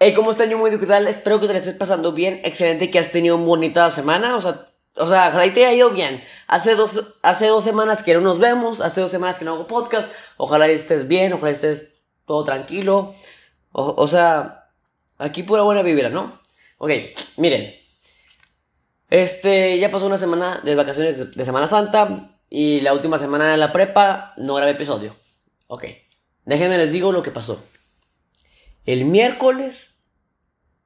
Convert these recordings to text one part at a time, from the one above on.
Hey, ¿cómo están? Yo muy ¿qué tal? Espero que te estés pasando bien. Excelente que has tenido una bonita semana. O sea, o sea, ojalá y te haya ido bien. Hace dos, hace dos semanas que no nos vemos. Hace dos semanas que no hago podcast. Ojalá estés bien. Ojalá estés todo tranquilo. O, o sea, aquí pura buena vibra, ¿no? Ok, miren. Este, ya pasó una semana de vacaciones de, de Semana Santa. Y la última semana de la prepa no grabé episodio. Ok, déjenme les digo lo que pasó. El miércoles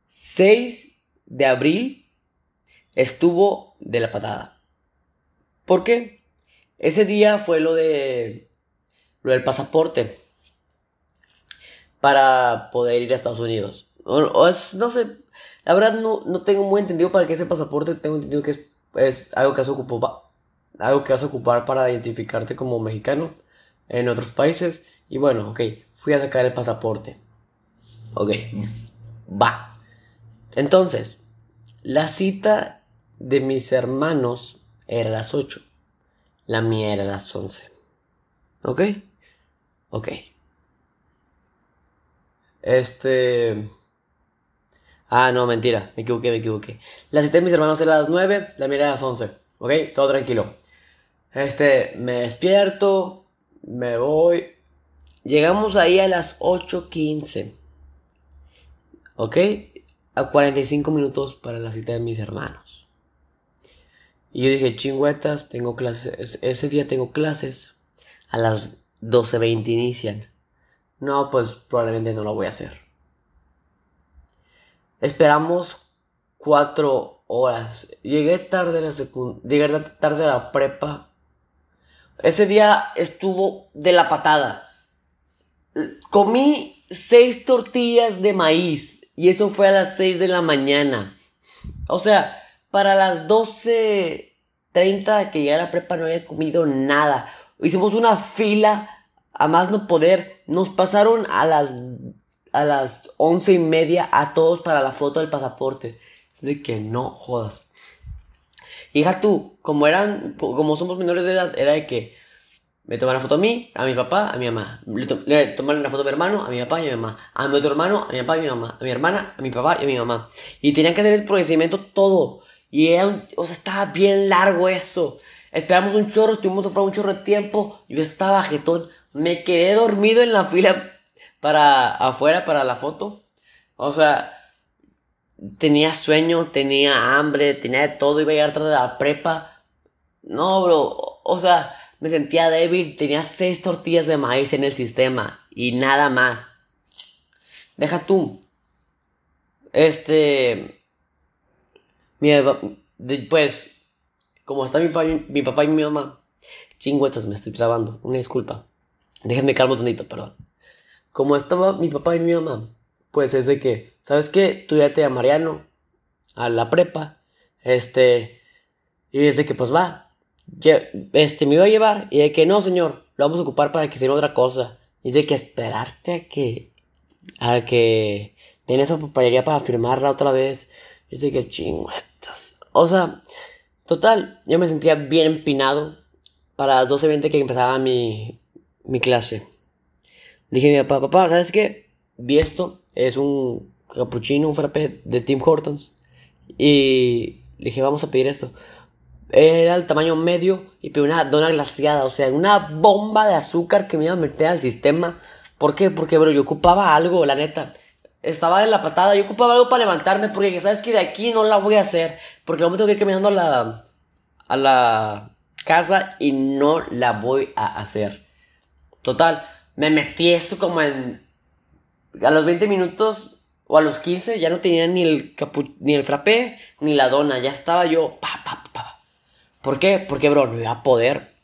6 de abril estuvo de la patada. ¿Por qué? Ese día fue lo de lo del pasaporte para poder ir a Estados Unidos. No sé, la verdad no, no tengo muy entendido para qué ese pasaporte. Tengo entendido que es, es algo que vas a ocupar, algo que vas a ocupar para identificarte como mexicano en otros países. Y bueno, ok, fui a sacar el pasaporte. Ok, va. Entonces, la cita de mis hermanos era a las 8. La mía era a las 11. ¿Ok? Ok. Este... Ah, no, mentira. Me equivoqué, me equivoqué. La cita de mis hermanos era a las 9, la mía era a las 11. ¿Ok? Todo tranquilo. Este, me despierto, me voy. Llegamos ahí a las 8.15. ¿Ok? A 45 minutos para la cita de mis hermanos. Y yo dije, chingüetas, tengo clases. Ese día tengo clases. A las 12.20 inician. No, pues probablemente no lo voy a hacer. Esperamos 4 horas. Llegué tarde a la Llegué tarde a la prepa. Ese día estuvo de la patada. Comí 6 tortillas de maíz. Y eso fue a las 6 de la mañana. O sea, para las 12.30 que llegué a la prepa no había comido nada. Hicimos una fila a más no poder. Nos pasaron a las, a las 11 y media a todos para la foto del pasaporte. Es de que no jodas. Hija tú, como eran, como somos menores de edad, era de que me toman la foto a mí, a mi papá, a mi mamá. Le, le toman la foto a mi hermano, a mi papá y a mi mamá. A mi otro hermano, a mi papá y a mi mamá. A mi hermana, a mi papá y a mi mamá. Y tenían que hacer ese procedimiento todo. Y era un, o sea, estaba bien largo eso. Esperamos un chorro, estuvimos afuera un chorro de tiempo. Yo estaba jetón. Me quedé dormido en la fila para afuera para la foto. O sea, tenía sueño, tenía hambre, tenía de todo. Iba a llegar tarde de la prepa. No, bro. O sea, me sentía débil, tenía seis tortillas de maíz en el sistema y nada más. Deja tú. Este. pues, como está mi, papá, mi papá y mi mamá, chingüetas, me estoy trabando, una disculpa. Déjenme calmo tantito, perdón. Como estaba mi papá y mi mamá, pues es de que, ¿sabes qué? Tú ya te a Mariano a la prepa, este, y es de que pues va, este, me iba a llevar y de que no, señor, lo vamos a ocupar para que sea otra cosa. Y de que esperarte a que, a que den esa papelería para firmarla otra vez. Y de que chingüetas. O sea, total, yo me sentía bien empinado para las 12.20 que empezaba mi, mi clase. Dije a mi papá, papá, ¿sabes qué? Vi esto, es un cappuccino, un frappé de Tim Hortons. Y le dije, vamos a pedir esto era el tamaño medio y pedí una dona glaciada, o sea, una bomba de azúcar que me iba a meter al sistema. ¿Por qué? Porque, bro, yo ocupaba algo, la neta. Estaba en la patada, yo ocupaba algo para levantarme, porque sabes que de aquí no la voy a hacer, porque luego me tengo que ir caminando a la, a la casa y no la voy a hacer. Total, me metí eso como en... A los 20 minutos o a los 15 ya no tenía ni el, ni el frappé ni la dona, ya estaba yo... Pa, pa, pa, ¿Por qué? Porque, bro, no iba a poder.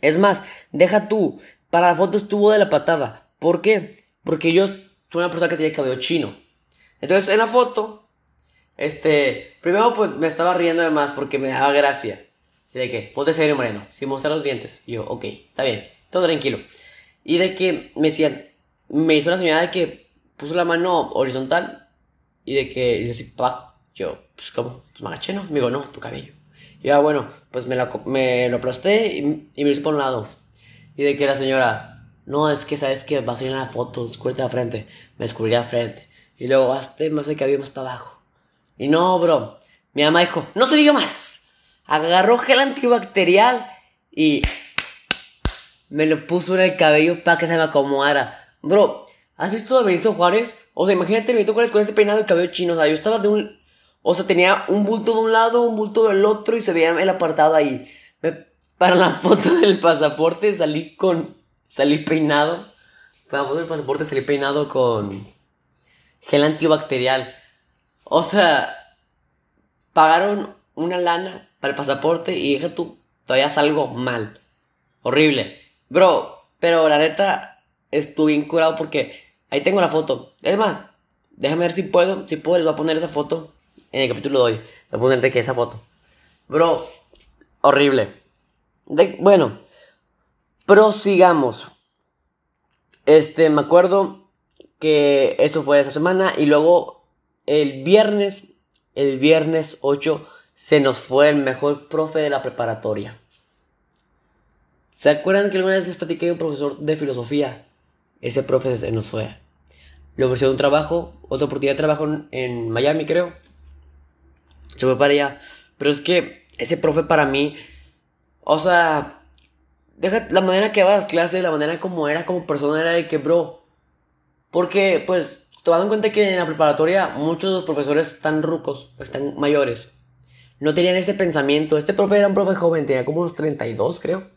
Es más, deja tú, para la foto estuvo de la patada. ¿Por qué? Porque yo soy una persona que tiene cabello chino. Entonces, en la foto, este, primero pues me estaba riendo de más porque me daba gracia. De que, ponte serio, Moreno, sin mostrar los dientes. Y yo, ok, está bien, todo tranquilo. Y de que me decían, me hizo una señal de que puso la mano horizontal y de que dice así, pa, yo, pues, ¿cómo? Pues me agaché, ¿no? Me digo, no, tu cabello. Y ya, bueno, pues me, la, me lo aplasté y, me lo hice por un lado. Y de que la señora, no, es que sabes que vas a ir en la foto, descúbrete la frente. Me descubrí la frente. Y luego, hazte más de cabello más para abajo. Y no, bro. Mi mamá dijo, no se diga más. Agarró gel antibacterial y me lo puso en el cabello para que se me acomodara. Bro, ¿has visto a Benito Juárez? O sea, imagínate Benito Juárez con ese peinado de cabello chino. O sea, yo estaba de un... O sea, tenía un bulto de un lado, un bulto del otro y se veía el apartado ahí. para la foto del pasaporte salí con... Salí peinado. Para la foto del pasaporte salí peinado con gel antibacterial. O sea, pagaron una lana para el pasaporte y dije tú, todavía salgo mal. Horrible. Bro, pero la neta, estuve incurado porque ahí tengo la foto. Es más, déjame ver si puedo, si puedo, les voy a poner esa foto en el capítulo de hoy. A ponerte que esa foto. Bro, horrible. bueno, prosigamos. Este, me acuerdo que eso fue esa semana y luego el viernes, el viernes 8, se nos fue el mejor profe de la preparatoria. ¿Se acuerdan que alguna vez les platiqué de un profesor de filosofía? Ese profe se nos fue. Le ofreció un trabajo, otra oportunidad de trabajo en Miami, creo. Se fue para allá. Pero es que ese profe para mí, o sea, deja la manera que va a las clases, la manera como era como persona era de que, bro, porque, pues, tomando en cuenta que en la preparatoria muchos de los profesores están rucos, están mayores, no tenían este pensamiento. Este profe era un profe joven, tenía como unos 32, creo.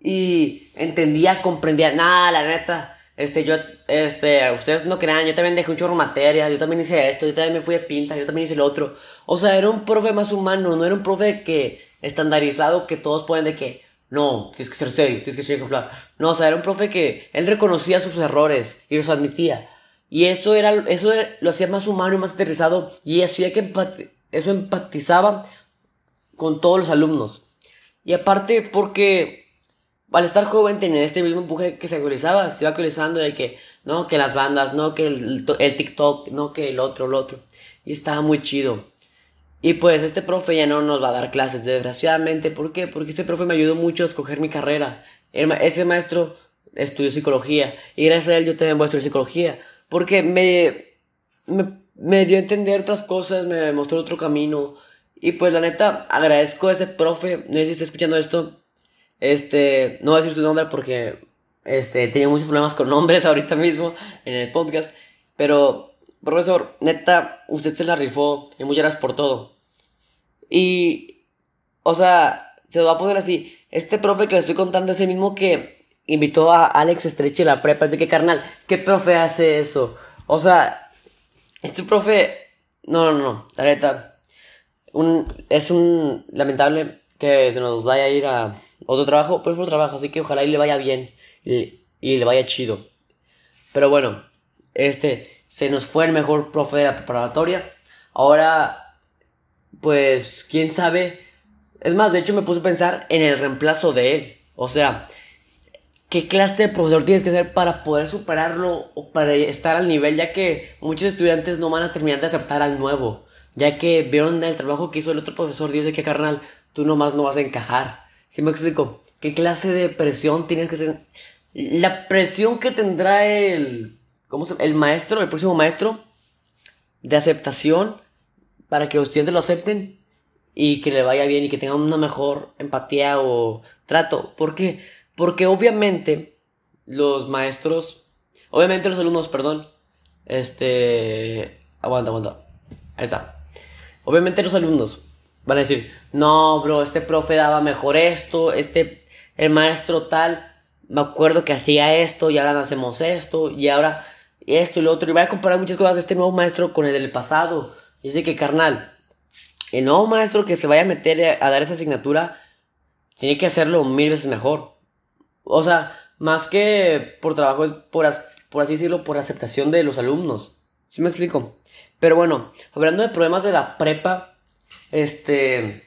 Y entendía, comprendía, nada, la neta. Este, yo, este, ustedes no crean, yo también dejé un chorro de materia, yo también hice esto, yo también me fui de pinta, yo también hice lo otro. O sea, era un profe más humano, no era un profe que, estandarizado, que todos pueden de que, no, tienes que ser serio, tienes que ser ejemplar. No, o sea, era un profe que él reconocía sus errores y los admitía. Y eso, era, eso lo hacía más humano y más aterrizado y hacía que eso empatizaba con todos los alumnos. Y aparte porque al estar joven tenía este mismo empuje que se actualizaba, se iba actualizando de que, no, que las bandas, no, que el, TikTok, no, que el otro, el otro. Y estaba muy chido. Y pues este profe ya no nos va a dar clases, desgraciadamente. ¿Por qué? Porque este profe me ayudó mucho a escoger mi carrera. ese maestro estudió psicología y gracias a él yo también voy a estudiar psicología. Porque me, me, dio a entender otras cosas, me mostró otro camino. Y pues la neta, agradezco a ese profe. No sé si está escuchando esto. Este, no voy a decir su nombre porque este, tenía muchos problemas con nombres ahorita mismo en el podcast. Pero, profesor, neta, usted se la rifó y muchas gracias por todo. Y, o sea, se lo va a poner así. Este profe que le estoy contando es el mismo que invitó a Alex Estreche a la prepa. Es de que, carnal, ¿qué profe hace eso? O sea, este profe, no, no, no, la neta, un, es un lamentable que se nos vaya a ir a otro trabajo, pero es otro trabajo, así que ojalá y le vaya bien y, y le vaya chido. Pero bueno, este, se nos fue el mejor profe de la preparatoria. Ahora pues, quién sabe. Es más, de hecho me puse a pensar en el reemplazo de él. O sea, ¿qué clase de profesor tienes que ser para poder superarlo o para estar al nivel? Ya que muchos estudiantes no van a terminar de aceptar al nuevo. Ya que vieron el trabajo que hizo el otro profesor dice que carnal, tú nomás no vas a encajar. ¿Sí me explico? ¿Qué clase de presión tienes que tener? La presión que tendrá el... ¿Cómo se El maestro, el próximo maestro de aceptación para que los estudiantes lo acepten y que le vaya bien y que tengan una mejor empatía o trato. ¿Por qué? Porque obviamente los maestros, obviamente los alumnos, perdón, este, aguanta, aguanta, ahí está. Obviamente los alumnos van a decir, no, bro, este profe daba mejor esto, este, el maestro tal, me acuerdo que hacía esto y ahora hacemos esto y ahora esto y lo otro. Y voy a comparar muchas cosas de este nuevo maestro con el del pasado. Dice que, carnal, el nuevo maestro que se vaya a meter a dar esa asignatura tiene que hacerlo mil veces mejor. O sea, más que por trabajo, es por, por así decirlo, por aceptación de los alumnos. ¿Sí me explico? Pero bueno, hablando de problemas de la prepa, este.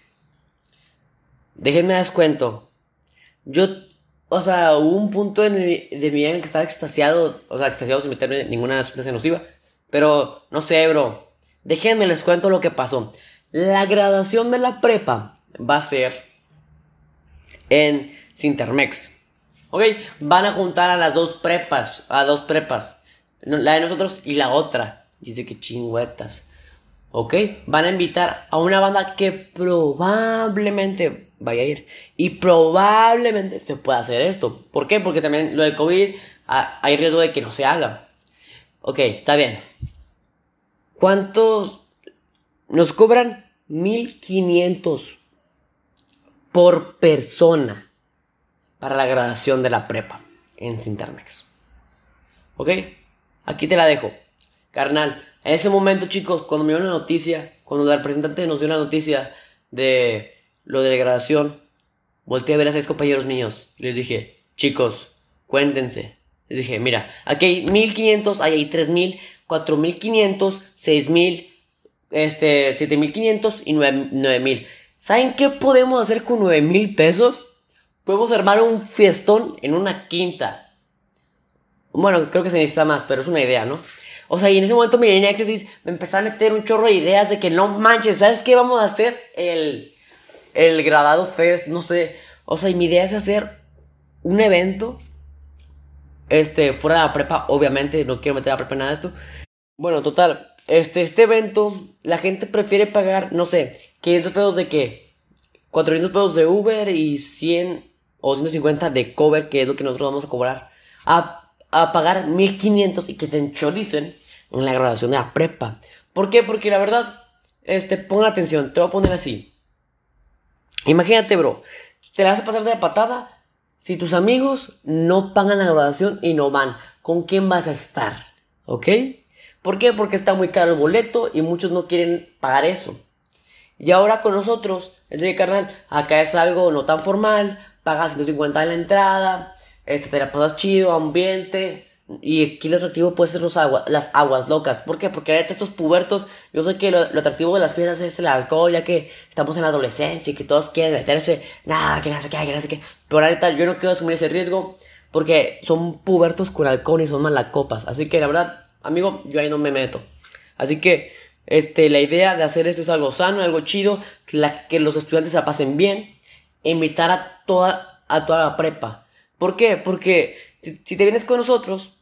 Déjenme dar cuento. Yo, o sea, hubo un punto de mi vida en que estaba extasiado, o sea, extasiado sin meterme ninguna sustancia nociva. Pero, no sé, bro. Déjenme les cuento lo que pasó. La graduación de la prepa va a ser en Sintermex. ¿Ok? Van a juntar a las dos prepas, a dos prepas. La de nosotros y la otra. Dice que chingüetas. ¿Ok? Van a invitar a una banda que probablemente vaya a ir. Y probablemente se pueda hacer esto. ¿Por qué? Porque también lo del COVID hay riesgo de que no se haga. Ok, está bien. ¿Cuántos nos cobran? 1500 por persona para la graduación de la prepa en Sintermex. ¿Ok? Aquí te la dejo. Carnal, en ese momento, chicos, cuando me dio la noticia, cuando el representante nos dio la noticia de lo de la graduación, volteé a ver a seis compañeros míos les dije, chicos, cuéntense. Les dije, mira, aquí hay 1500, ahí hay 3000, 4500, 6000, este, 7500 y 9000. ¿Saben qué podemos hacer con 9000 pesos? Podemos armar un fiestón en una quinta. Bueno, creo que se necesita más, pero es una idea, ¿no? O sea, y en ese momento mi línea me empezó a meter un chorro de ideas de que no manches, ¿sabes qué vamos a hacer? El, el Gradados Fest, no sé. O sea, y mi idea es hacer un evento. Este, fuera de la prepa, obviamente, no quiero meter a la prepa nada de esto. Bueno, total, este, este evento, la gente prefiere pagar, no sé, 500 pesos de qué? 400 pesos de Uber y 100 o 150 de cover, que es lo que nosotros vamos a cobrar. A a pagar 1500 y que te enchoricen en la graduación de la prepa. ¿Por qué? Porque la verdad, este, pon atención, te voy a poner así. Imagínate, bro, te la vas a pasar de la patada si tus amigos no pagan la graduación y no van. ¿Con quién vas a estar? ¿Ok? ¿Por qué? Porque está muy caro el boleto y muchos no quieren pagar eso. Y ahora con nosotros, es de carnal, acá es algo no tan formal, pagas 150 en la entrada, este, te la pasas chido, ambiente. Y aquí lo atractivo puede ser los las aguas locas. ¿Por qué? Porque ahorita estos pubertos, yo sé que lo, atractivo de las fiestas es el alcohol, ya que estamos en la adolescencia y que todos quieren meterse, nada, que no sé qué, que no sé qué. Pero ahorita yo no quiero asumir ese riesgo porque son pubertos con alcohol y son malacopas. Así que la verdad, amigo, yo ahí no me meto. Así que, este, la idea de hacer esto es algo sano, algo chido, que los estudiantes se pasen bien, invitar a toda, a toda la prepa ¿Por qué? Porque si, te vienes con nosotros,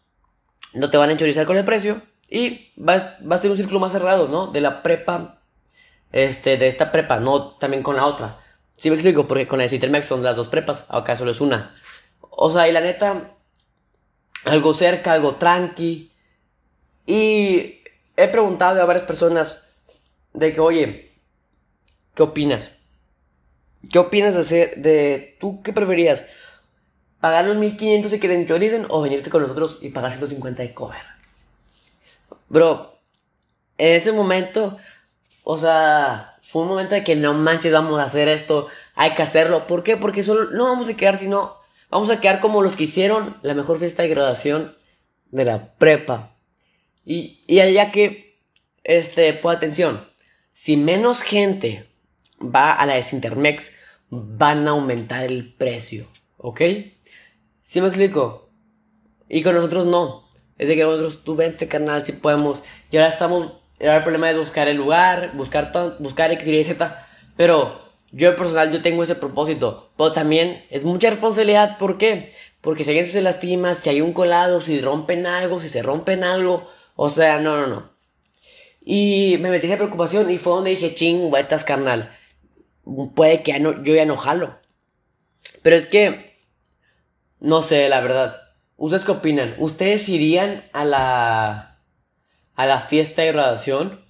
no te van a enchorizar con el precio y va, a ser un círculo más cerrado, ¿no? De la prepa, este, de esta prepa, no también con la otra. Sí me explico, porque con el Cintermex son las dos prepas, acá solo es una. O sea, y la neta, algo cerca, algo tranqui. Y he preguntado a varias personas de que, oye, ¿qué opinas? ¿Qué opinas de hacer, de, tú qué preferías? Pagar los 1500 y que te enchoricen o venirte con nosotros y pagar 150 de cover. Bro, en ese momento, o sea, fue un momento de que no manches, vamos a hacer esto, hay que hacerlo. ¿Por qué? Porque solo no vamos a quedar, sino vamos a quedar como los que hicieron la mejor fiesta de graduación de la prepa. Y, y allá que, este, pues atención, si menos gente va a la de Sintermex, van a aumentar el precio, ¿ok? ¿Sí me explico? Y con nosotros no. Es de que nosotros, tú ven este canal, si podemos. Y ahora estamos. Ahora el problema es buscar el lugar, buscar, buscar X, Y, Z. Pero yo personal, yo tengo ese propósito. Pero también es mucha responsabilidad. ¿Por qué? Porque si alguien se lastima, si hay un colado, si rompen algo, si se rompen algo. O sea, no, no, no. Y me metí esa preocupación y fue donde dije, ching, vueltas, carnal. Puede que ya no, yo ya no jalo. Pero es que no sé, la verdad. ¿Ustedes qué opinan? ¿Ustedes irían a la. a la fiesta de graduación?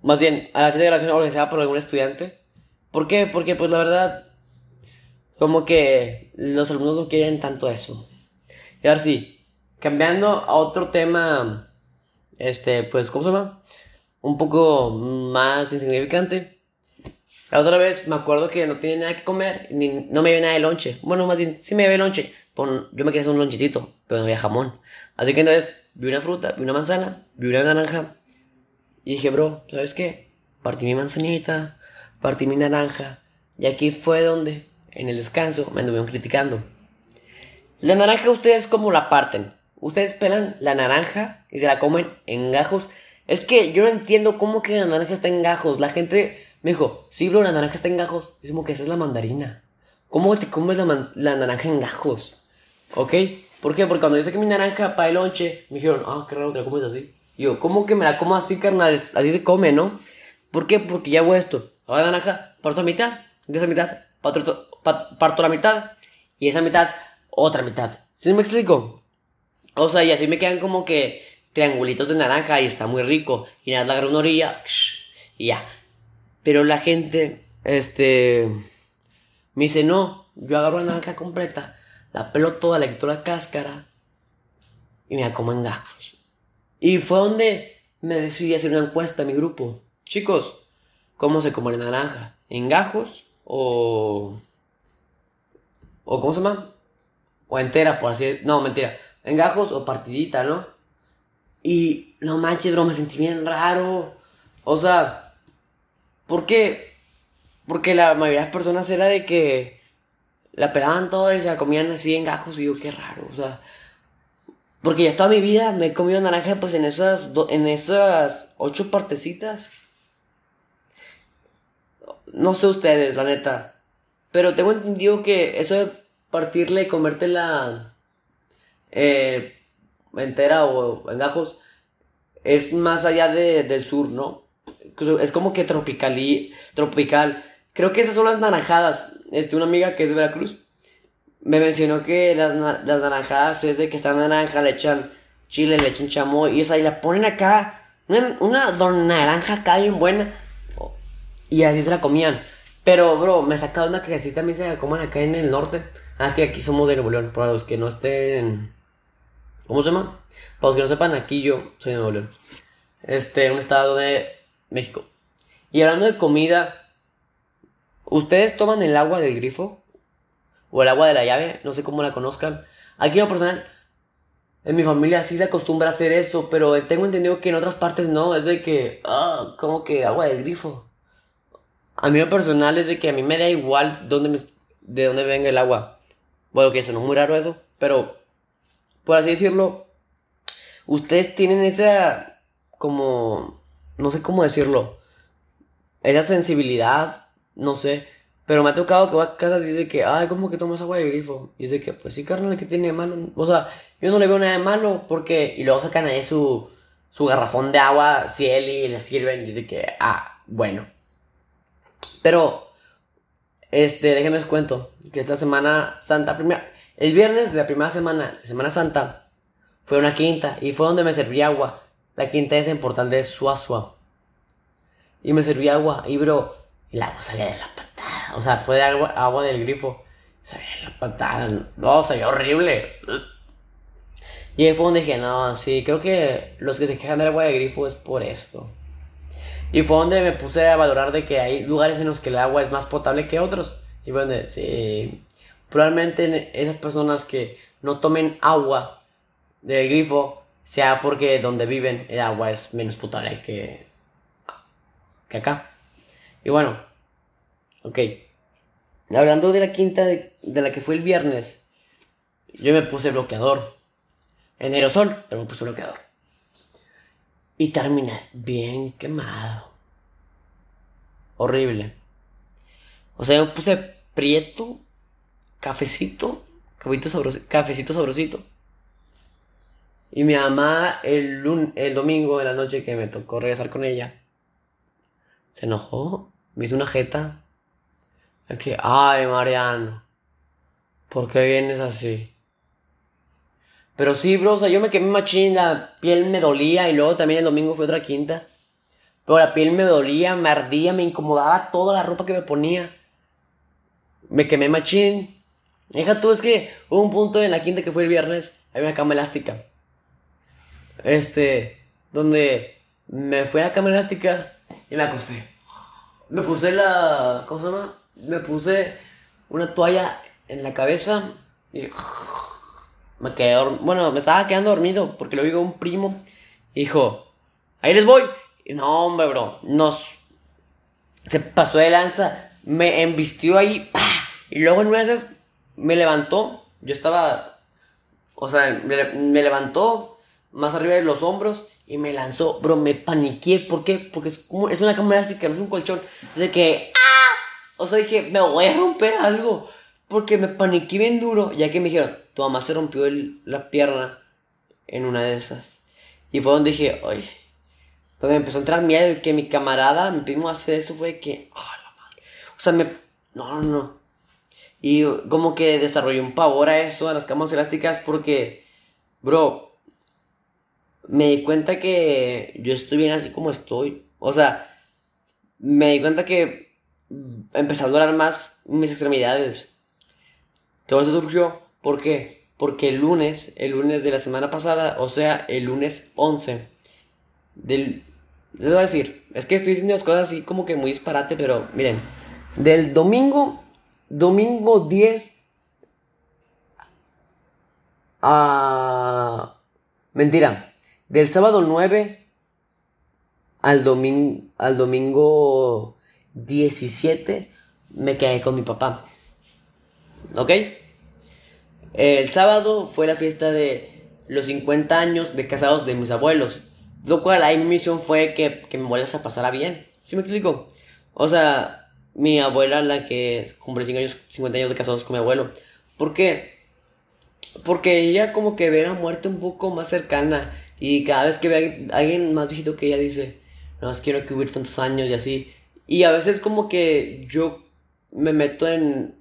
Más bien, a la fiesta de graduación organizada por algún estudiante. ¿Por qué? Porque, pues la verdad. Como que los alumnos no quieren tanto eso. Y ahora sí, cambiando a otro tema. Este, pues, ¿cómo se llama? Un poco más insignificante. La otra vez me acuerdo que no tenía nada que comer, ni, no me había nada de lonche. Bueno, más bien, sí me había lonche. yo me quería hacer un lonchecito, pero no había jamón. Así que entonces vi una fruta, vi una manzana, vi una naranja. Y dije, bro, ¿sabes qué? Partí mi manzanita, partí mi naranja. Y aquí fue donde, en el descanso, me anduvieron criticando. La naranja, ustedes cómo la parten. Ustedes pelan la naranja y se la comen en gajos. Es que yo no entiendo cómo que la naranja está en gajos. La gente me dijo, sí, bro, la naranja está en gajos. Es como que esa es la mandarina. ¿Cómo te comes la, la naranja en gajos? ¿Ok? ¿Por qué? Porque cuando yo saqué mi naranja para el lonche, me dijeron, ah, qué raro, te la comes así. Y yo, ¿cómo que me la como así, carnal? Así se come, ¿no? ¿Por qué? Porque ya hago esto. Ahora naranja, parto la mitad, de esa mitad, parto, parto la mitad, y esa mitad, otra mitad. ¿Sí me explico? O sea, y así me quedan como que triangulitos de naranja y está muy rico. Y nada, la una orilla y ya. Pero la gente, este, me dice, no, yo agarro la naranja completa, la pelo toda, le quito la cáscara y me la como en gajos. Y fue donde me decidí hacer una encuesta a mi grupo. Chicos, ¿cómo se come la naranja? ¿En gajos o... o cómo se llama? O entera, por así decirlo. No, mentira. En gajos o partidita, ¿no? Y no manches, bro, me sentí bien raro. O sea, ¿por qué? Porque la mayoría de las personas era de que la pelaban todo y se la comían así en gajos y yo, qué raro, o sea. Porque ya toda mi vida me he comido naranja pues en esas, en esas ocho partecitas. No sé ustedes, la neta. Pero tengo entendido que eso de partirle y comértela eh, entera o en gajos es más allá de, del sur, ¿no? Es como que tropical y, tropical. Creo que esas son las naranjadas. Este, una amiga que es de Veracruz me mencionó que las, las naranjadas es de que está naranja, le echan chile, le echan chamoy y esa y la ponen acá. Una, una naranja acá bien buena. Y así se la comían. Pero, bro, me ha sacado una que así también se la coman acá en el norte. Ah, es que aquí somos de Nuevo León. Para los que no estén. ¿Cómo se llama? Para los que no sepan, aquí yo soy de Nuevo León. Este, un estado de México. Y hablando de comida, ¿ustedes toman el agua del grifo? ¿O el agua de la llave? No sé cómo la conozcan. Aquí en lo personal, en mi familia sí se acostumbra a hacer eso, pero tengo entendido que en otras partes no. Es de que, ah, como que agua del grifo. A mí lo personal es de que a mí me da igual dónde de dónde venga el agua. Bueno, que eso no es muy raro eso, pero por así decirlo, ustedes tienen esa como no sé cómo decirlo, esa sensibilidad, no sé, pero me ha tocado que va a casas y dice que, ay, ¿cómo que tomas agua de grifo? Y dice que, pues sí, carnal, que tiene de malo? O sea, yo no le veo nada de malo, porque, y luego sacan ahí su, su garrafón de agua, ciel y le sirven, y dice que, ah, bueno. Pero, este, déjenme les cuento que esta semana santa, primera, el viernes de la primera semana de Semana Santa, fue una quinta y fue donde me serví agua. La quinta es en Portal de Suazua. Y me serví agua y bro, el agua salía de la patada. O sea, fue de agua, agua del grifo. Salía de la patada. No, salía horrible. Y ahí fue donde dije, no, sí, creo que los que se quejan del agua de grifo es por esto. Y fue donde me puse a valorar de que hay lugares en los que el agua es más potable que otros. Y fue donde, sí, probablemente esas personas que no tomen agua del grifo sea porque donde viven el agua es menos potable que, que acá. Y bueno, ok. Hablando de la quinta de, de la que fue el viernes, yo me puse bloqueador. En aerosol, pero me puse bloqueador. Y terminé bien quemado. Horrible. O sea, yo puse prieto, cafecito, cafecito, sabrosito, cafecito sabrosito. Y mi mamá el, el domingo de la noche que me tocó regresar con ella, se enojó, me hizo una jeta. Es que, ay, Mariano, ¿por qué vienes así? Pero sí, bro, yo me quemé machín, la piel me dolía y luego también el domingo fue otra quinta. Pero la piel me dolía, me ardía, me incomodaba toda la ropa que me ponía. Me quemé machín. Deja tú, es que hubo un punto en la quinta que fue el viernes, hay una cama elástica. Este, donde me fui a la cama elástica y me acosté. Me puse la. ¿Cómo se llama? Me puse una toalla en la cabeza y me quedé Bueno, me estaba quedando dormido porque lo digo un primo. Dijo, ahí les voy. Y no, hombre, bro. Nos. Se pasó de lanza. Me embistió ahí. Y luego en una me levantó. Yo estaba. O sea, me, levantó más arriba de los hombros y me lanzó. Bro, me paniqué. ¿Por qué? Porque es, como, es una cama elástica, no es un colchón. Así que. ¡Ah! O sea, dije, me voy a romper algo. Porque me paniqué bien duro, ya que me dijeron, tu mamá se rompió la pierna en una de esas. Y fue donde dije, oye, donde me empezó a entrar miedo y que mi camarada, mi primo hace eso, fue que, oh, la madre. O sea, me, no, no, no. Y como que desarrollé un pavor a eso, a las camas elásticas, porque, bro, me di cuenta que yo estoy bien así como estoy. O sea, me di cuenta que empecé a durar más mis extremidades. Todo eso surgió, ¿por qué? Porque el lunes, el lunes de la semana pasada, o sea, el lunes 11, del... Les voy a decir, es que estoy diciendo las cosas así como que muy disparate, pero miren, del domingo, domingo 10 a... Mentira, del sábado 9 al, domingo al domingo 17 me quedé con mi papá. ¿Ok? El sábado fue la fiesta de los 50 años de casados de mis abuelos. Lo cual ahí mi misión fue que, que mi abuela se pasara bien. ¿Sí me explico? O sea, mi abuela, la que cumple 50 años de casados con mi abuelo. ¿Por qué? Porque ella como que ve la muerte un poco más cercana. Y cada vez que ve a alguien más viejito que ella dice, no, es quiero que vivir tantos años y así. Y a veces como que yo me meto en,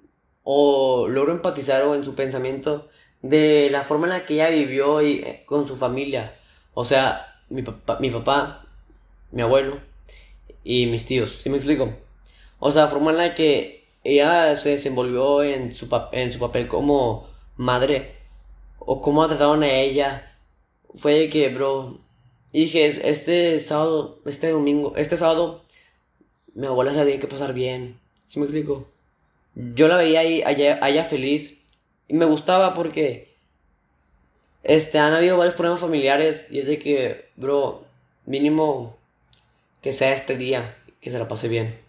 o logro empatizar o en su pensamiento de la forma en la que ella vivió y, eh, con su familia. O sea, mi papá, mi papá, mi abuelo y mis tíos, ¿sí me explico? O sea, la forma en la que ella se desenvolvió en su, en su papel como madre o cómo trataron a ella fue de que, bro, dije, este sábado, este domingo, este sábado, mi abuela se tenía que pasar bien. ¿Sí me explico? Yo la veía ahí, allá, allá feliz. Y me gustaba porque, este, han habido varios problemas familiares. Y es de que, bro, mínimo que sea este día, que se la pase bien.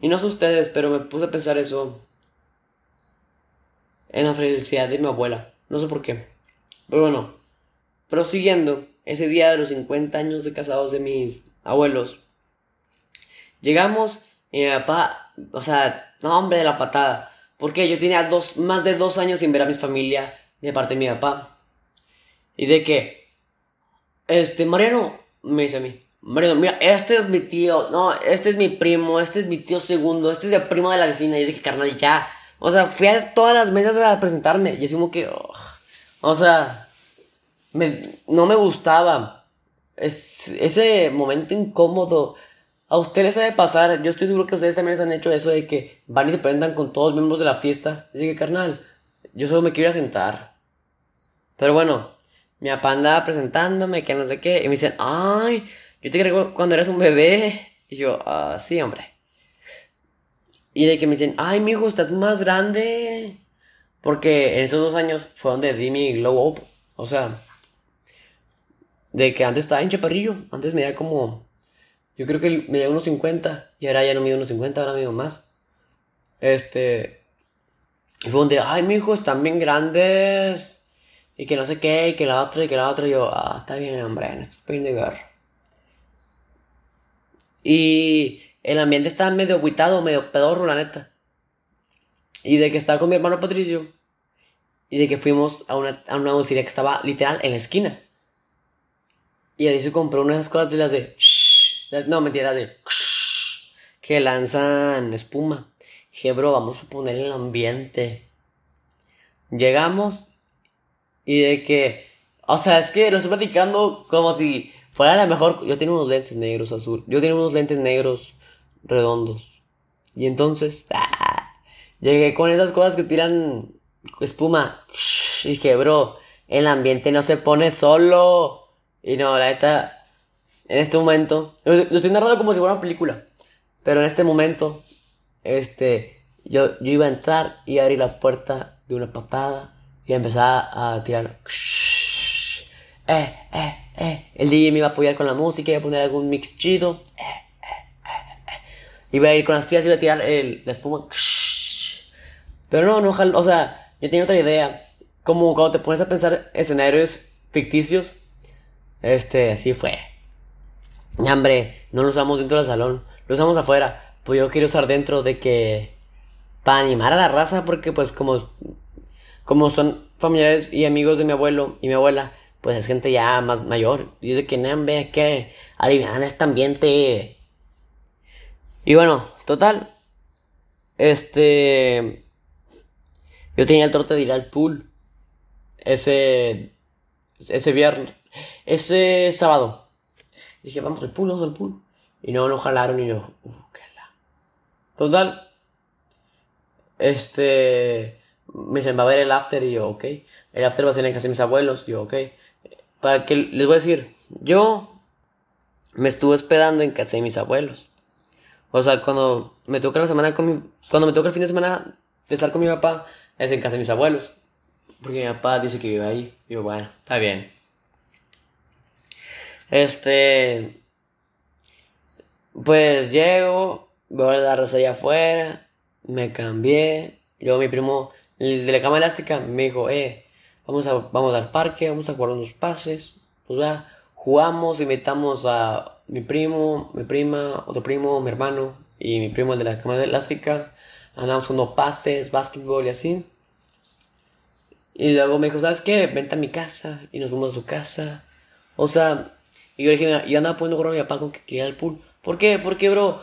Y no sé ustedes, pero me puse a pensar eso en la felicidad de mi abuela. No sé por qué. Pero bueno, prosiguiendo, ese día de los 50 años de casados de mis abuelos, llegamos y mi papá, o sea, no hombre de la patada, porque yo tenía dos, más de dos años sin ver a mi familia de parte de mi papá. Y de que, este, Mariano, me dice a mí, Mariano, mira, este es mi tío, no, este es mi primo, este es mi tío segundo, este es el primo de la vecina, y dice que carnal, ya. O sea, fui a todas las mesas a presentarme, y así como que, o sea, no me gustaba. Es, ese momento incómodo. A ustedes les pasar, yo estoy seguro que ustedes también les han hecho eso de que van y se presentan con todos los miembros de la fiesta. Así que, carnal, yo solo me quiero ir a sentar. Pero bueno, mi papá andaba presentándome, que no sé qué, y me dicen, ay, yo te creo cuando eras un bebé. Y yo, ah, sí, hombre. Y de que me dicen, ay, mi hijo, estás más grande. Porque en esos dos años fue donde di mi glow up. O sea, de que antes estaba en chaparrillo. Antes medía como. Yo creo que medía unos 50. Y ahora ya no mido unos 50, ahora mido más. Este. Y fue donde, ay, mi hijo, están bien grandes. Y que no sé qué, y que la otra, y que la otra. Y yo, ah, está bien, hombre, no estás de guerra. Y el ambiente estaba medio aguitado, medio pedorro, la neta. Y de que estaba con mi hermano Patricio. Y de que fuimos a una, a una dulcería que estaba literal en la esquina. Y ahí se compró unas cosas de las de. no, mentira, de. Que lanzan espuma. Dije, bro, vamos a poner el ambiente. Llegamos. Y de que. O sea, es que lo estoy platicando como si fuera la mejor. Yo tenía unos lentes negros azul. Yo tenía unos lentes negros redondos. Y entonces. ¡ah! Llegué con esas cosas que tiran espuma. Y dije, bro, el ambiente no se pone solo. Y no, la neta, en este momento, lo, estoy narrando como si fuera una película, pero en este momento, este, yo, yo iba a entrar y abrir la puerta de una patada y empezar a tirar. Eh, eh, eh. El DJ me iba a apoyar con la música, iba a poner algún mix chido. Eh, eh, eh, iba a ir con las tías, iba a tirar el, la espuma. Pero no, no, o sea, yo tenía otra idea. Como cuando te pones a pensar escenarios ficticios, este, así fue. Y, hombre, no lo usamos dentro del salón, lo usamos afuera. Pues yo quiero usar dentro de que. Para animar a la raza, porque pues como. Como son familiares y amigos de mi abuelo y mi abuela, pues es gente ya más mayor. Dice que no, ve que alivian este ambiente. Y bueno, total. Este. Yo tenía el trote de ir al pool. Ese. Ese viernes. Ese sábado. Dije, vamos al pool, vamos al pool. Y no, no jalaron y yo. Uh, qué la. Total. Este. Me dicen, va a ver el after y yo, ok. El after va a ser en casa de mis abuelos. Y yo, ok. Para que les voy a decir, yo me estuve hospedando en casa de mis abuelos. O sea, cuando me toca la semana cuando me toca el fin de semana de estar con mi papá, es en casa de mis abuelos. Porque mi papá dice que vive ahí. Y yo, bueno, está bien. Este. Pues llego, veo la raza allá afuera, me cambié. Luego mi primo, el de la cama elástica, me dijo, eh, vamos, a, vamos al parque, vamos a jugar unos pases. Pues va, jugamos, invitamos a mi primo, mi prima, otro primo, mi hermano y mi primo el de la cama elástica. Andamos unos pases, básquetbol y así. Y luego me dijo, ¿sabes qué? Vente a mi casa. Y nos fuimos a su casa. O sea, y yo le dije, yo andaba poniendo gorro a mi papá con que quería el pool. ¿Por qué? Porque, bro,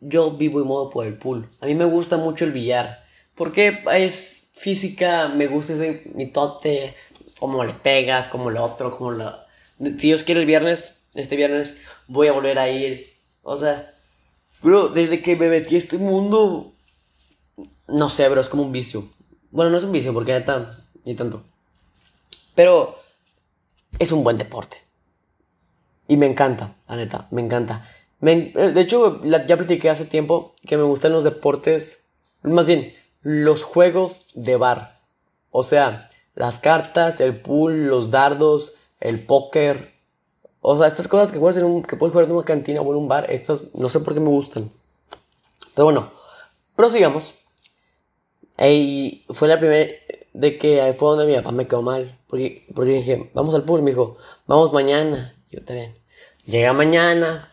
yo vivo y modo por el pool. A mí me gusta mucho el billar. Porque es física, me gusta ese mitote, cómo le pegas, como lo otro, como lo... Si Dios quiere el viernes, este viernes, voy a volver a ir. O sea, bro, desde que me metí a este mundo, no sé, bro, es como un vicio. Bueno, no es un vicio porque ya está, ni tanto. Pero es un buen deporte. Y me encanta, la neta, me encanta. Eh, de hecho, ya platiqué hace tiempo que me gustan los deportes, más bien, los juegos de bar. O sea, las cartas, el pool, los dardos, el póker. O sea, estas cosas que puedes, en que puedes jugar en una cantina o en un bar, estas no sé por qué me gustan. Pero bueno, prosigamos. Y fue la primera de que fue donde mi papá me quedó mal. Porque, porque dije, vamos al pool. Me dijo, vamos mañana. Yo también. Llega mañana.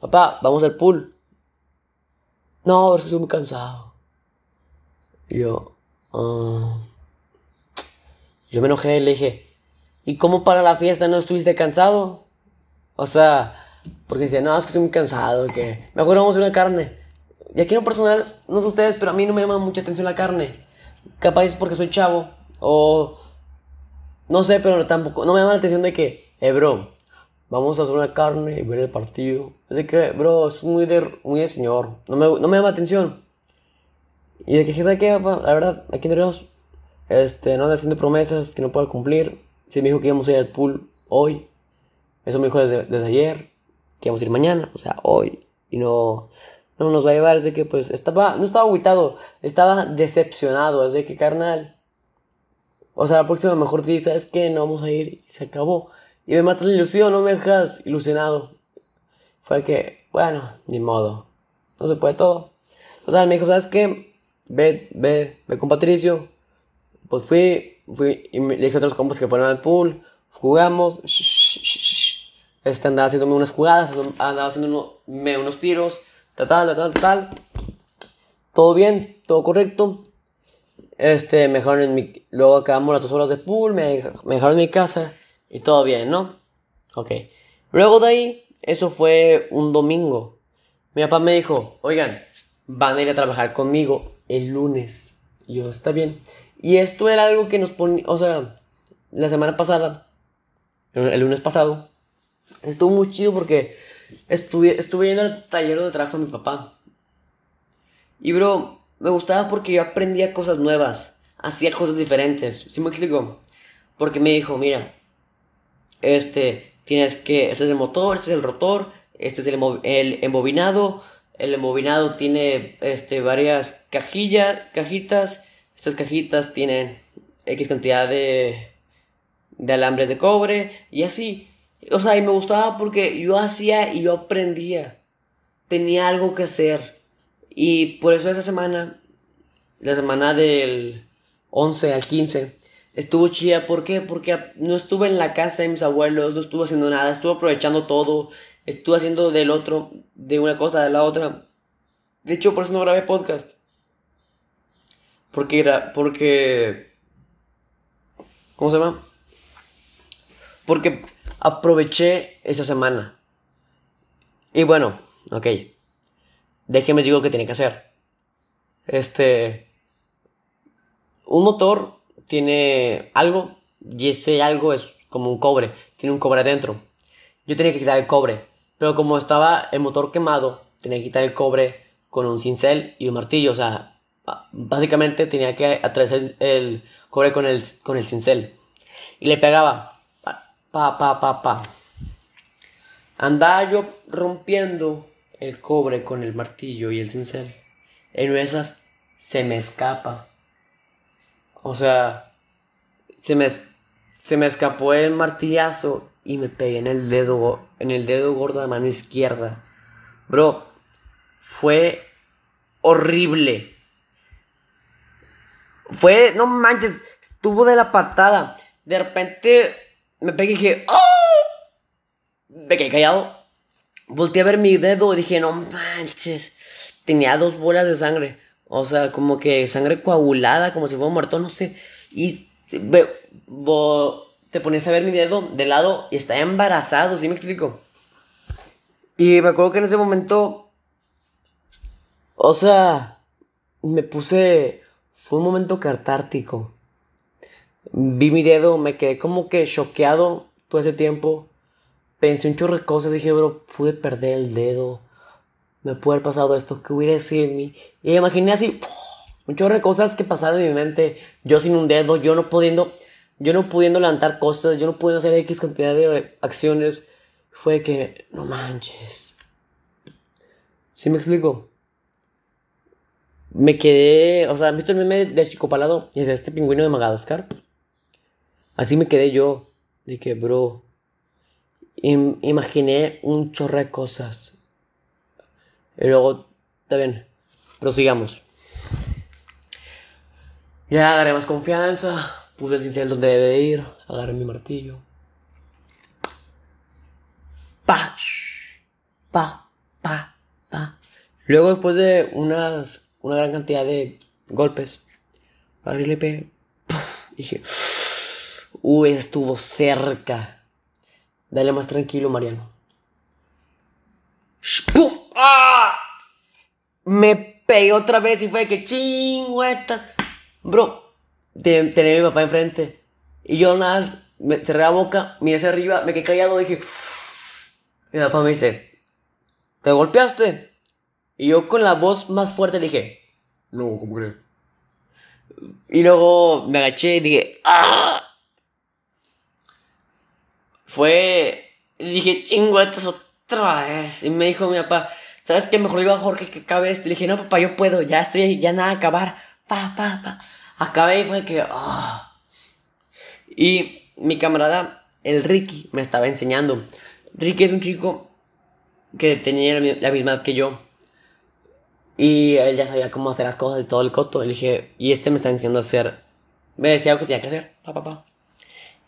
Papá, vamos al pool. No, es que estoy muy cansado. Y yo, uh, yo me enojé y le dije, ¿y cómo para la fiesta no estuviste cansado? O sea, porque decía, no, es que estoy muy cansado, que mejor vamos a una carne. Y aquí en lo personal, no sé ustedes, pero a mí no me llama mucha atención la carne. Capaz es porque soy chavo, o no sé, pero tampoco, no me llama la atención de que, eh, bro, vamos a hacer una carne y ver el partido. Así que, bro, es muy de, muy de señor. No me, no me llama atención. Y de que, ¿sabes qué, papá? La verdad, aquí en este, no anda haciendo promesas que no puedo cumplir. Sí me dijo que íbamos a ir al pool hoy. Eso me dijo desde, desde ayer. Que íbamos a ir mañana, o sea, hoy. Y no, no nos va a llevar. Es de que, pues, estaba, no estaba aguitado, estaba decepcionado. Es de que, carnal. O sea, la próxima mejor te dice, ¿sabes qué? No vamos a ir. Y se acabó. Y me mata la ilusión, no me dejas ilusionado. Fue que, bueno, ni modo. No se puede todo. Total, me dijo, ¿sabes qué? Ve, ve, ve con Patricio. Pues fui, fui y le dije a otros compas que fueron al pool. Jugamos. Este andaba haciéndome unas jugadas, andaba haciendo unos tiros. Tal, tal, tal, tal. Todo bien, todo correcto. Este, me dejaron en mi. Luego acabamos las dos horas de pool, me, dejaron en mi casa. Y todo bien, ¿no? Ok. Luego de ahí, eso fue un domingo. Mi papá me dijo, oigan, van a ir a trabajar conmigo el lunes. Yo, está bien. Y esto era algo que nos ponía, o sea, la semana pasada, el lunes pasado, estuvo muy chido porque estuve, estuve yendo al taller de trabajo de mi papá. Y bro, me gustaba porque yo aprendía cosas nuevas, hacía cosas diferentes. ¿Sí me explico? Porque me dijo, mira, este, tienes que, este es el motor, este es el rotor, este es el, el embobinado, el embobinado tiene este, varias cajillas, cajitas, estas cajitas tienen X cantidad de, de alambres de cobre y así. O sea, y me gustaba porque yo hacía y yo aprendía. Tenía algo que hacer. Y por eso esa semana, la semana del 11 al 15, estuvo chida. ¿Por qué? Porque no estuve en la casa de mis abuelos, no estuve haciendo nada, estuve aprovechando todo, estuve haciendo del otro, de una cosa, de la otra. De hecho, por eso no grabé podcast. Porque era, porque... ¿Cómo se llama? Porque aproveché esa semana. Y bueno, ok. Déjeme digo que tiene que hacer. Este. Un motor tiene algo. Y ese algo es como un cobre. Tiene un cobre adentro. Yo tenía que quitar el cobre. Pero como estaba el motor quemado, tenía que quitar el cobre con un cincel y un martillo. O sea, básicamente tenía que atravesar el cobre con el, con el cincel. Y le pegaba. Pa, pa, pa, pa. Andaba yo rompiendo el cobre con el martillo y el cincel. En esas se me escapa. O sea, se me, se me escapó el martillazo y me pegué en el dedo, en el dedo gordo de mano izquierda. Bro, fue horrible. Fue, no manches, estuvo de la patada. De repente me pegué y dije, ¡Oh! Me quedé callado. Volté a ver mi dedo y dije, no manches. Tenía dos bolas de sangre. O sea, como que sangre coagulada, como si fuera muerto, no sé. Y te ponías a ver mi dedo de lado y estaba embarazado, ¿sí me explico? Y me acuerdo que en ese momento, o sea, me puse, fue un momento catártico. Vi mi dedo, me quedé como que choqueado todo ese tiempo. Pensé un chorro de cosas, dije, bro, pude perder el dedo. Me puede haber pasado esto, ¿qué hubiera sido en mí? Y imaginé así, un chorro de cosas que pasaron en mi mente. Yo sin un dedo, yo no pudiendo, yo no pudiendo levantar cosas, yo no pudiendo hacer X cantidad de acciones. Fue que, no manches. ¿Sí me explico? Me quedé, o sea, ¿han visto el meme de Chico Palado? Y es este pingüino de Madagascar. Así me quedé yo. De que, bro. imaginé un chorro de cosas. Y luego, está bien. Prosigamos. Ya agarré más confianza. Puse el cincel donde debe ir. Agarré mi martillo. Pa. Pa. Pa. Pa. Luego, después de unas, una gran cantidad de golpes, agarré le Dije. Uy, estuvo cerca. Dale más tranquilo, Mariano. ¡Ah! Me pegué otra vez y fue que chingüetas. Bro, tenía mi papá enfrente. Y yo nada más me cerré la boca, miré hacia arriba, me quedé callado y dije. Y mi papá me dice: ¿Te golpeaste? Y yo con la voz más fuerte le dije: No, ¿cómo crees? Y luego me agaché y dije: ¡Ah! Fue. Dije, chinguetas otra vez. Y me dijo mi papá, ¿sabes qué? Mejor iba a Jorge que acabe esto. Le dije, no, papá, yo puedo, ya estoy, ya nada, acabar. Pa, pa, pa. Acabé y fue que. Oh. Y mi camarada, el Ricky, me estaba enseñando. Ricky es un chico que tenía la misma edad que yo. Y él ya sabía cómo hacer las cosas y todo el coto. Le dije, y este me está enseñando a hacer. Me decía lo que tenía que hacer, pa, pa, pa.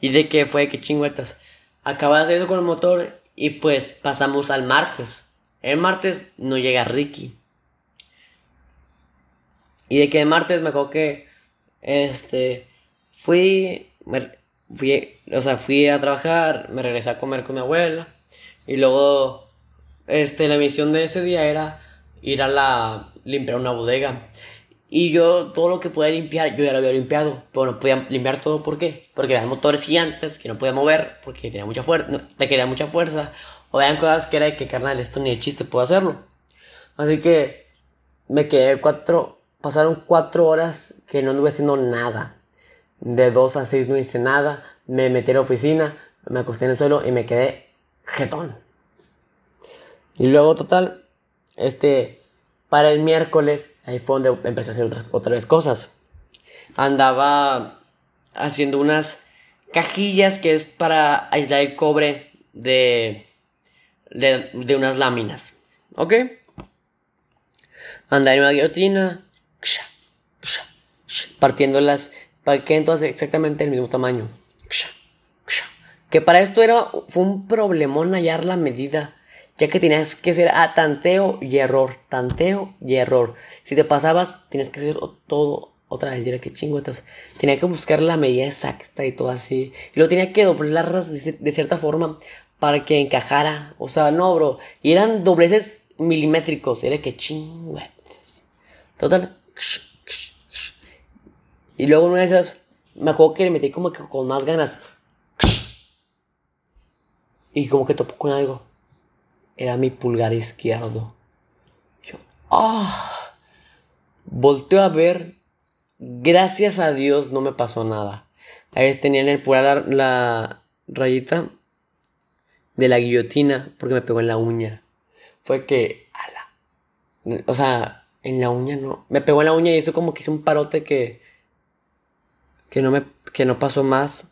Y de que fue que chingüetas. Acaba de eso con el motor y pues pasamos al martes. El martes no llega Ricky. Y de que el martes me acuerdo que este fui, fui, o sea, fui a trabajar, me regresé a comer con mi abuela y luego este la misión de ese día era ir a la limpiar una bodega. Y yo todo lo que podía limpiar, yo ya lo había limpiado. Pero no podía limpiar todo, ¿por qué? Porque había motores gigantes que no podía mover, porque tenía mucha fuerza, no, requería mucha fuerza. O habían cosas que era de que, carnal, esto ni de chiste puedo hacerlo. Así que me quedé cuatro, pasaron cuatro horas que no anduve haciendo nada. De dos a seis no hice nada. Me metí a la oficina, me acosté en el suelo y me quedé jetón. Y luego, total, este, para el miércoles Ahí fue donde empecé a hacer otras, otras cosas. Andaba haciendo unas cajillas que es para aislar el cobre de, de, unas láminas. ¿Ok? Andaba en una guillotina, partiéndolas para que todas exactamente el mismo tamaño. Que para esto era, fue un problemón hallar la medida ya que tenías que hacer tanteo y error, tanteo y error. Si te pasabas, tienes que hacer todo otra vez, era que chingotas. Tenía que buscar la medida exacta y todo así. Y lo tenía que doblarlas de, cierta forma para que encajara. O sea, no, bro. Y eran dobleces milimétricos. Era que chinguetes. Total. Y luego una de esas, me acuerdo que le metí como que con más ganas. Y como que topó con algo. Era mi pulgar izquierdo. Yo, ah. Volteo a ver. Gracias a Dios no me pasó nada. Ahí tenía en el pulgar la, rayita de la guillotina porque me pegó en la uña. Fue que, ala. O sea, en la uña no. Me pegó en la uña y eso como que hizo un parote que. Que no me. Que no pasó más.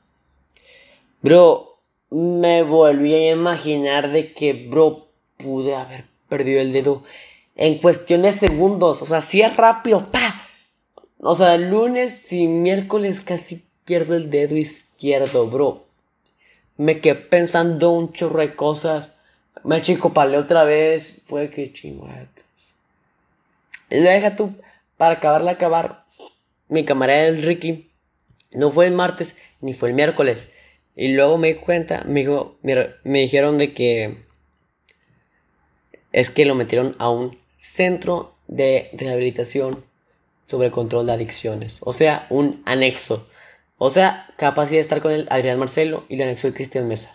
Bro, me volví a imaginar de que, bro, pude haber perdido el dedo en cuestión de segundos. O sea, si es rápido, pa. O sea, lunes y miércoles casi pierdo el dedo izquierdo, bro. Me quedé pensando un chorro de cosas. Me achicopalé otra vez. Fue que chinguetas. Y deja tú, para acabarla acabar, mi camarada el Ricky no fue el martes ni fue el miércoles. Y luego me di cuenta, me, dijo, me dijeron de que es que lo metieron a un centro de rehabilitación sobre control de adicciones. O sea, un anexo. O sea, capacidad de estar con el Adrián Marcelo y el anexo de Cristian Mesa.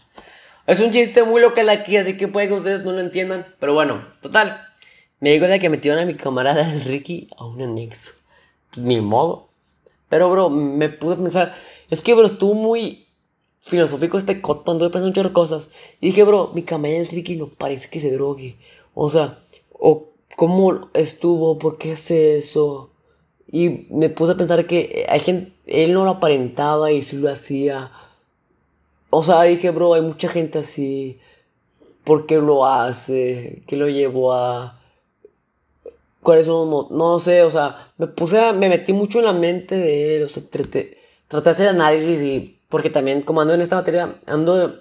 Es un chiste muy local aquí, así que puede que ustedes no lo entiendan. Pero bueno, total. Me digo de que metieron a mi camarada el Ricky a un anexo. Pues, ni modo. Pero, bro, me pude pensar. Es que, bro, estuvo muy filosófico este coto. Anduve pensando de cosas. Y dije, bro, mi camarada el Ricky no parece que se drogue. O sea, o cómo estuvo, por qué hace eso. Y me puse a pensar que hay gente, él no lo aparentaba y sí lo hacía. O sea, dije, bro, hay mucha gente así. ¿Por qué lo hace? ¿Qué lo llevó a...? ¿Cuáles son los No sé, o sea, me puse, me metí mucho en la mente de él. O sea, traté, traté de hacer análisis y... Porque también, como ando en esta materia, ando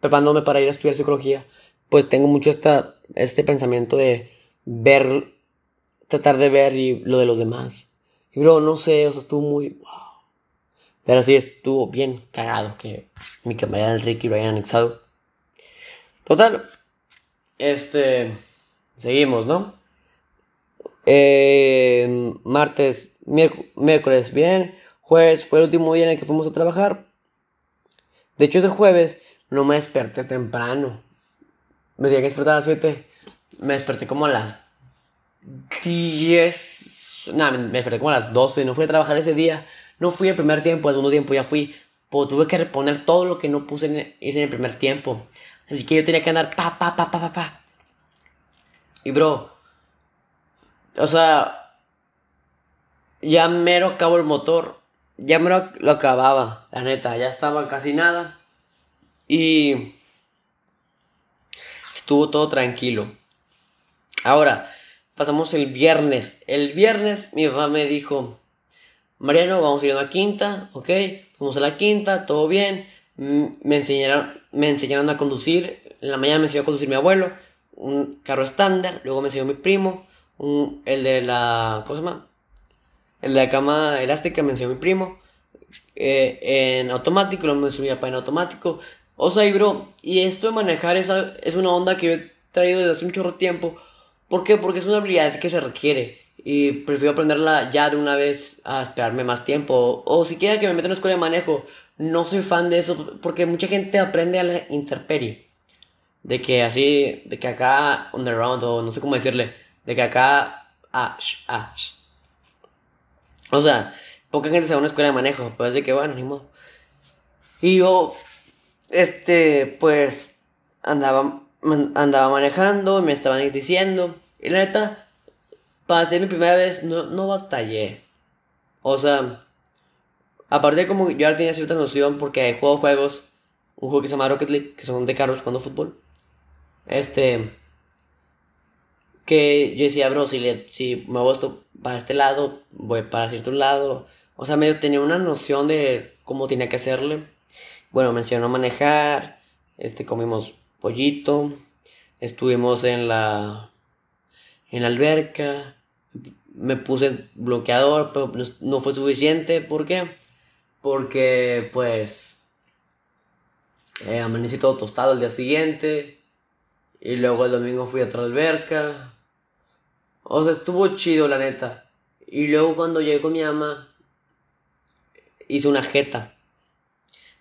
preparándome para ir a estudiar psicología pues tengo mucho esta, este pensamiento de ver, tratar de ver y lo de los demás. Y bro, no sé, o sea, estuvo muy... Pero sí, estuvo bien cagado que mi camarada Enrique lo hayan anexado. Total. Este... Seguimos, ¿no? Eh, martes, miércoles, bien. Jueves fue el último día en el que fuimos a trabajar. De hecho, ese jueves no me desperté temprano. Me tenía que despertar a las 7. Me desperté como a las 10. Nada, me desperté como a las 12. No fui a trabajar ese día. No fui el primer tiempo, el segundo tiempo ya fui. Pues tuve que reponer todo lo que no puse en, hice en el primer tiempo. Así que yo tenía que andar pa, pa, pa, pa, pa, pa. Y bro. O sea. Ya mero acabó el motor. Ya mero lo acababa, la neta. Ya estaba casi nada. Y estuvo todo tranquilo. Ahora, pasamos el viernes. El viernes mi papá me dijo, Mariano, vamos a ir a una quinta, ok, fuimos a la quinta, todo bien. Me enseñaron, me enseñaron a conducir. En la mañana me enseñó a conducir mi abuelo, un carro estándar. Luego me enseñó mi primo, el de la. ¿Cómo se llama? El de la cama elástica me enseñó mi primo. Eh, en automático, luego me enseñó mi papá en automático. O sea, y bro, y esto de manejar esa, es una onda que yo he traído desde hace un chorro tiempo. ¿Por qué? Porque es una habilidad que se requiere. Y prefiero aprenderla ya de una vez a esperarme más tiempo. O, si siquiera que me meta en una escuela de manejo. No soy fan de eso porque mucha gente aprende a la interperie. De que así, de que acá on the round, o no sé cómo decirle. De que acá, ah, ah. O sea, poca gente se va a una escuela de manejo. Pues de que bueno, ni modo. Y yo este, pues, andaba, andaba manejando, me estaban diciendo. Y la neta, para ser mi primera vez, no, no batallé. O sea, aparte de como yo ya tenía cierta noción porque juego juegos, un juego que se llama Rocket League, que son de carros jugando fútbol. Este, que yo decía, bro, si, le, si me voy para este lado, voy para cierto lado. O sea, medio tenía una noción de cómo tenía que hacerle. Bueno, me enseñó a manejar, este, comimos pollito, estuvimos en la, en la alberca, me puse bloqueador, pero no fue suficiente. ¿Por qué? Porque pues eh, amanecí todo tostado el día siguiente. Y luego el domingo fui a otra alberca. O sea, estuvo chido, la neta. Y luego cuando llegué con mi mamá, hice una jeta.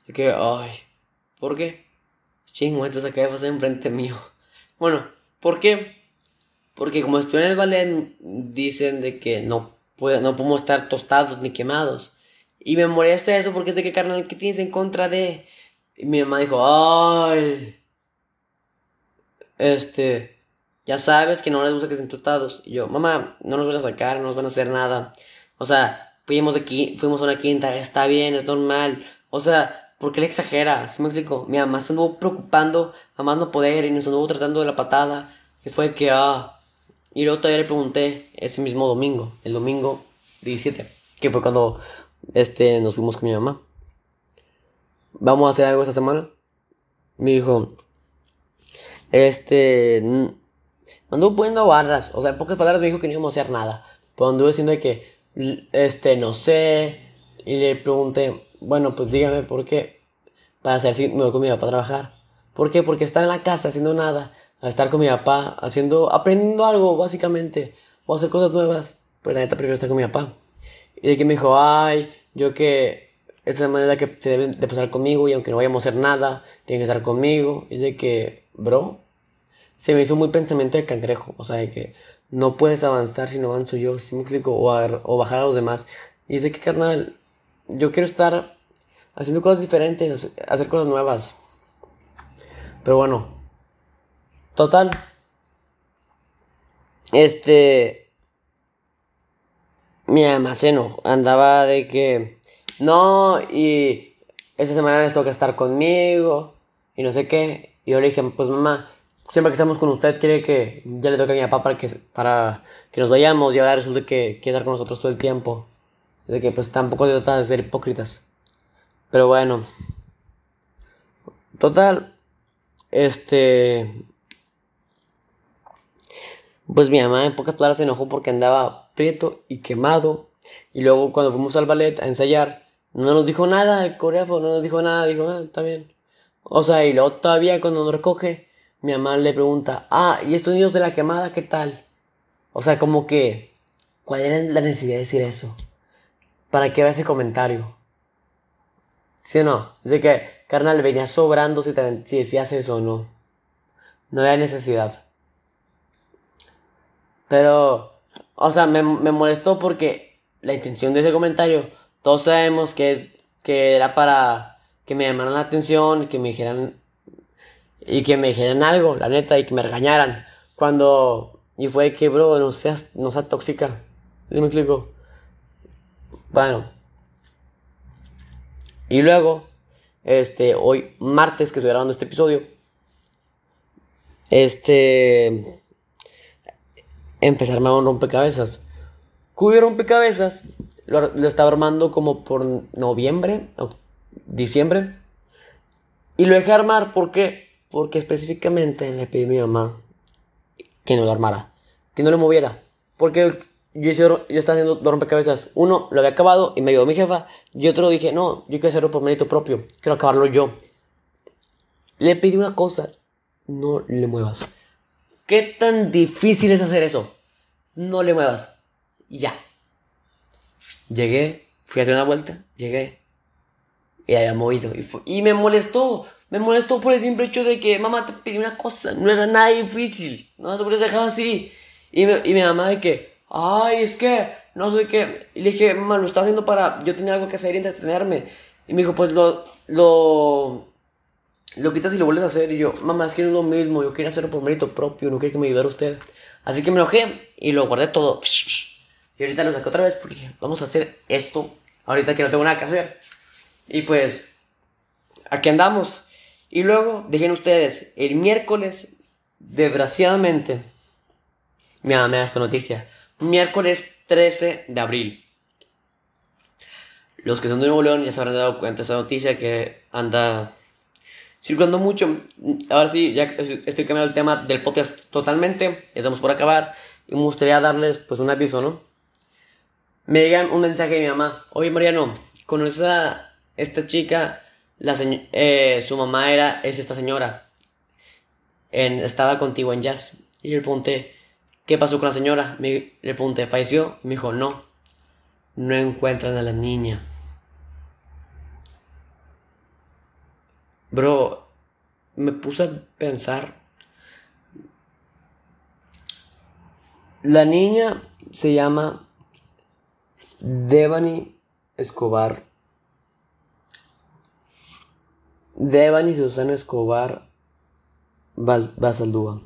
De que, ay, ¿por qué? Chingo, entonces acaba de pasar enfrente mío. Bueno, ¿por qué? Porque como estoy en el ballet, dicen de que no, puede, no podemos estar tostados ni quemados. Y me molesta eso porque sé que carnal, ¿qué tienes en contra de...? Y mi mamá dijo, ay, este, ya sabes que no les gusta que estén tostados. Y yo, mamá, no nos van a sacar, no nos van a hacer nada. O sea, fuimos aquí, fuimos a una quinta, está bien, es normal. O sea, ¿por qué le exagera? ¿Sí me explico? Mi mamá se anduvo preocupando a más no poder y nos anduvo tratando de la patada. Y fue que, ah. Y luego todavía le pregunté ese mismo domingo, el domingo 17, que fue cuando este, nos fuimos con mi mamá. ¿Vamos a hacer algo esta semana? Me dijo, este, anduvo poniendo barras, o sea, en pocas palabras me dijo que no íbamos a hacer nada. Pero anduve diciendo que, este, no sé, y le pregunté, bueno, pues dígame por qué, para hacer si me voy con mi papá a trabajar. ¿Por qué? Porque estar en la casa haciendo nada, a estar con mi papá, haciendo, aprendiendo algo, básicamente, o hacer cosas nuevas, pues la neta prefiero estar con mi papá. Y de que me dijo, ay, yo que esta es la manera que se deben de pasar conmigo y aunque no vayamos a hacer nada, tienen que estar conmigo. Y de que, bro, se me hizo muy pensamiento de cangrejo. O sea, de que no puedes avanzar si no avanzo yo, si me explico, o, o bajar a los demás. Y dice que, carnal, yo quiero estar haciendo cosas diferentes, hacer cosas nuevas. Pero bueno, total. Este. Mi almaceno andaba de que. No, y esta semana les toca estar conmigo. Y no sé qué. Y yo le dije, pues mamá, siempre que estamos con usted quiere que ya le toque a mi papá para que, para que nos vayamos y ahora resulta que quiere estar con nosotros todo el tiempo. De que pues tampoco se trata de ser hipócritas. Pero bueno. Total. Este. Pues mi mamá en pocas palabras se enojó porque andaba prieto y quemado. Y luego cuando fuimos al ballet a ensayar, no nos dijo nada el coreógrafo, no nos dijo nada, dijo, ah, está bien. O sea, y luego todavía cuando nos recoge, mi mamá le pregunta, ah, ¿y estos niños de la quemada qué tal? O sea, como que, ¿cuál era la necesidad de decir eso? ¿Para qué va ese comentario? ¿Sí o no? Dice que, carnal, venía sobrando si, si decías eso o no. No había necesidad. Pero, o sea, me, me molestó porque la intención de ese comentario, todos sabemos que, es, que era para que me llamaran la atención, que me dijeran y que me dijeran algo, la neta, y que me regañaran. Cuando. Y fue que, bro, no seas, no seas tóxica. ¿Sí me explico? Bueno. Y luego, este, hoy martes que estoy grabando este episodio, este, empezar a armar un rompecabezas. Cuyo rompecabezas lo, estaba armando como por noviembre, diciembre. Y lo dejé armar, ¿por qué? Porque específicamente le pedí a mi mamá que no lo armara, que no lo moviera. Porque yo, estaba haciendo dos rompecabezas. Uno lo había acabado y me ayudó mi jefa. Y otro dije, no, yo quiero hacerlo por mérito propio. Quiero acabarlo yo. Le pedí una cosa. No le muevas. ¿Qué tan difícil es hacer eso? No le muevas. Ya. Llegué, fui a hacer una vuelta, llegué. Y había movido. Y, me molestó. Me molestó por el simple hecho de que mamá te pidió una cosa, no era nada difícil, no te puedes dejar así. Y, y mi mamá de que, ay, es que, no sé qué. Y le dije, mamá, lo está haciendo para yo tener algo que hacer y entretenerme. Y me dijo, pues lo, lo, lo quitas y lo vuelves a hacer. Y yo, mamá, es que no es lo mismo, yo quería hacerlo por mérito propio, no quería que me ayudara usted. Así que me enojé y lo guardé todo. Y ahorita lo saqué otra vez porque vamos a hacer esto ahorita que no tengo nada que hacer. Y pues, aquí andamos. Y luego, dejen ustedes, el miércoles, desgraciadamente, me da esta noticia, miércoles 13 de abril. Los que son de Nuevo León ya se habrán dado cuenta de esa noticia que anda circulando mucho. Ahora sí, ya estoy cambiando el tema del podcast totalmente, estamos por acabar. Y me gustaría darles pues un aviso, ¿no? me llega un mensaje de mi mamá. Oye, Mariano, ¿conoces a esta chica? La eh, su mamá era, es esta señora. Estaba contigo en jazz. Y le pregunté, ¿qué pasó con la señora? Me, le pregunté, ¿falleció? Me dijo, no. No encuentran a la niña. Bro, me puse a pensar. La niña se llama Devani Escobar. Devani Susana Escobar Basaldúa.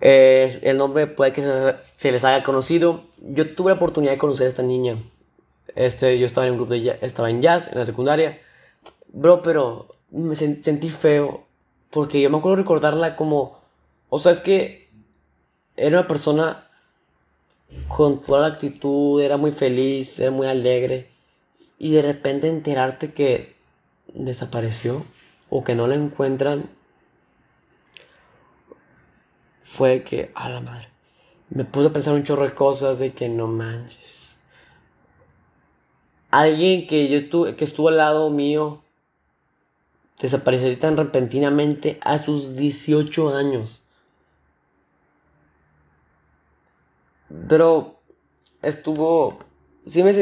Es, el nombre puede que se, les haga conocido. Yo tuve la oportunidad de conocer a esta niña. Este, yo estaba en un grupo de estaba en jazz en la secundaria. Bro, pero me sentí feo. Porque yo me acuerdo recordarla como. O sea, es que era una persona con toda la actitud, era muy feliz, era muy alegre. Y de repente enterarte que desapareció o que no la encuentran fue que, a la madre, me puse a pensar un chorro de cosas de que no manches. Alguien que yo que estuvo al lado mío desapareció tan repentinamente a sus 18 años. Pero estuvo. Sí me,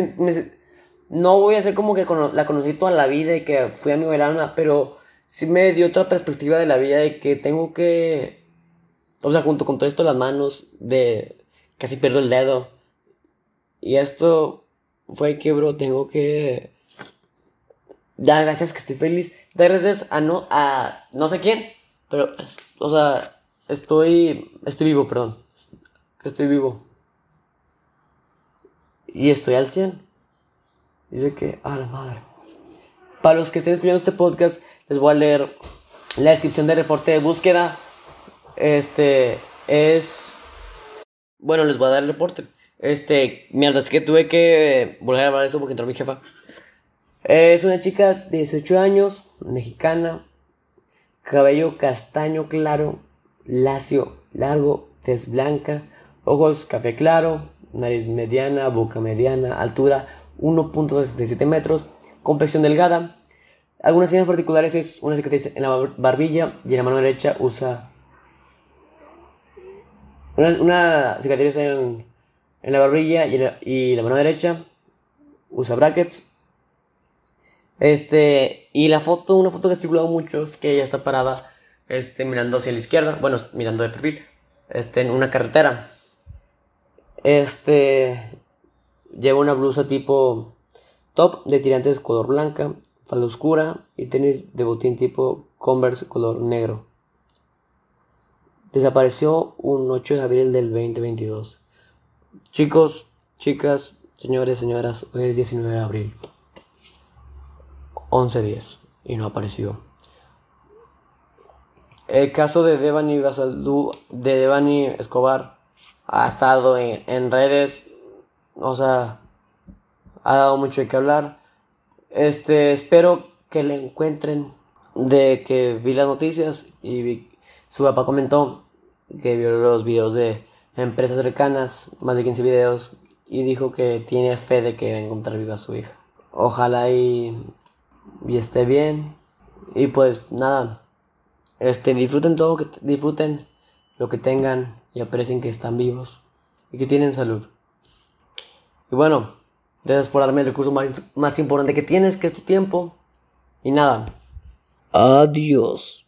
No voy a hacer como que la conocí toda la vida y que fui a mi verano, pero sí me dio otra perspectiva de la vida de que tengo que. O sea, junto con todo esto, las manos, de. Casi pierdo el dedo. Y esto fue que, bro, tengo que. Dar gracias que estoy feliz. Dar gracias a no. a no sé quién. Pero, o sea, estoy. Estoy vivo, perdón. Estoy vivo. Y estoy al 100. Dice que, a la madre. Para los que estén escuchando este podcast, les voy a leer la descripción del reporte de búsqueda. Este es. Bueno, les voy a dar el reporte. Este, mierda, es que tuve que volver a hablar eso porque entró mi jefa. Es una chica de 18 años, mexicana, cabello castaño claro, lacio, largo, tez blanca, ojos café claro, nariz mediana, boca mediana, altura 1.67 metros, complexión delgada. Algunas señas particulares es una cicatriz en la barbilla y en la mano derecha usa una, cicatriz en, la barbilla y, la, mano derecha usa brackets. Este, y la foto, una foto que ha circulado mucho que ella está parada este, mirando hacia la izquierda, bueno, mirando de perfil, este, en una carretera. Este lleva una blusa tipo top de tirantes color blanca, falda oscura y tenis de botín tipo Converse color negro. Desapareció un 8 de abril del 2022. Chicos, chicas, señores, señoras, hoy es 19 de abril. 11.10 y no ha aparecido. El caso de Devani Basaldú, de Devani Escobar ha estado en, redes, o sea, ha dado mucho de qué hablar. Este, espero que le encuentren de que vi las noticias y su papá comentó que vio los videos de empresas cercanas, más de 15 videos, y dijo que tiene fe de que va a encontrar viva a su hija. Ojalá y, y esté bien. Y pues nada, este, disfruten todo, que disfruten lo que tengan y aprecien que están vivos y que tienen salud. Y bueno, gracias por darme el recurso más, más importante que tienes, que es tu tiempo. Y nada, adiós.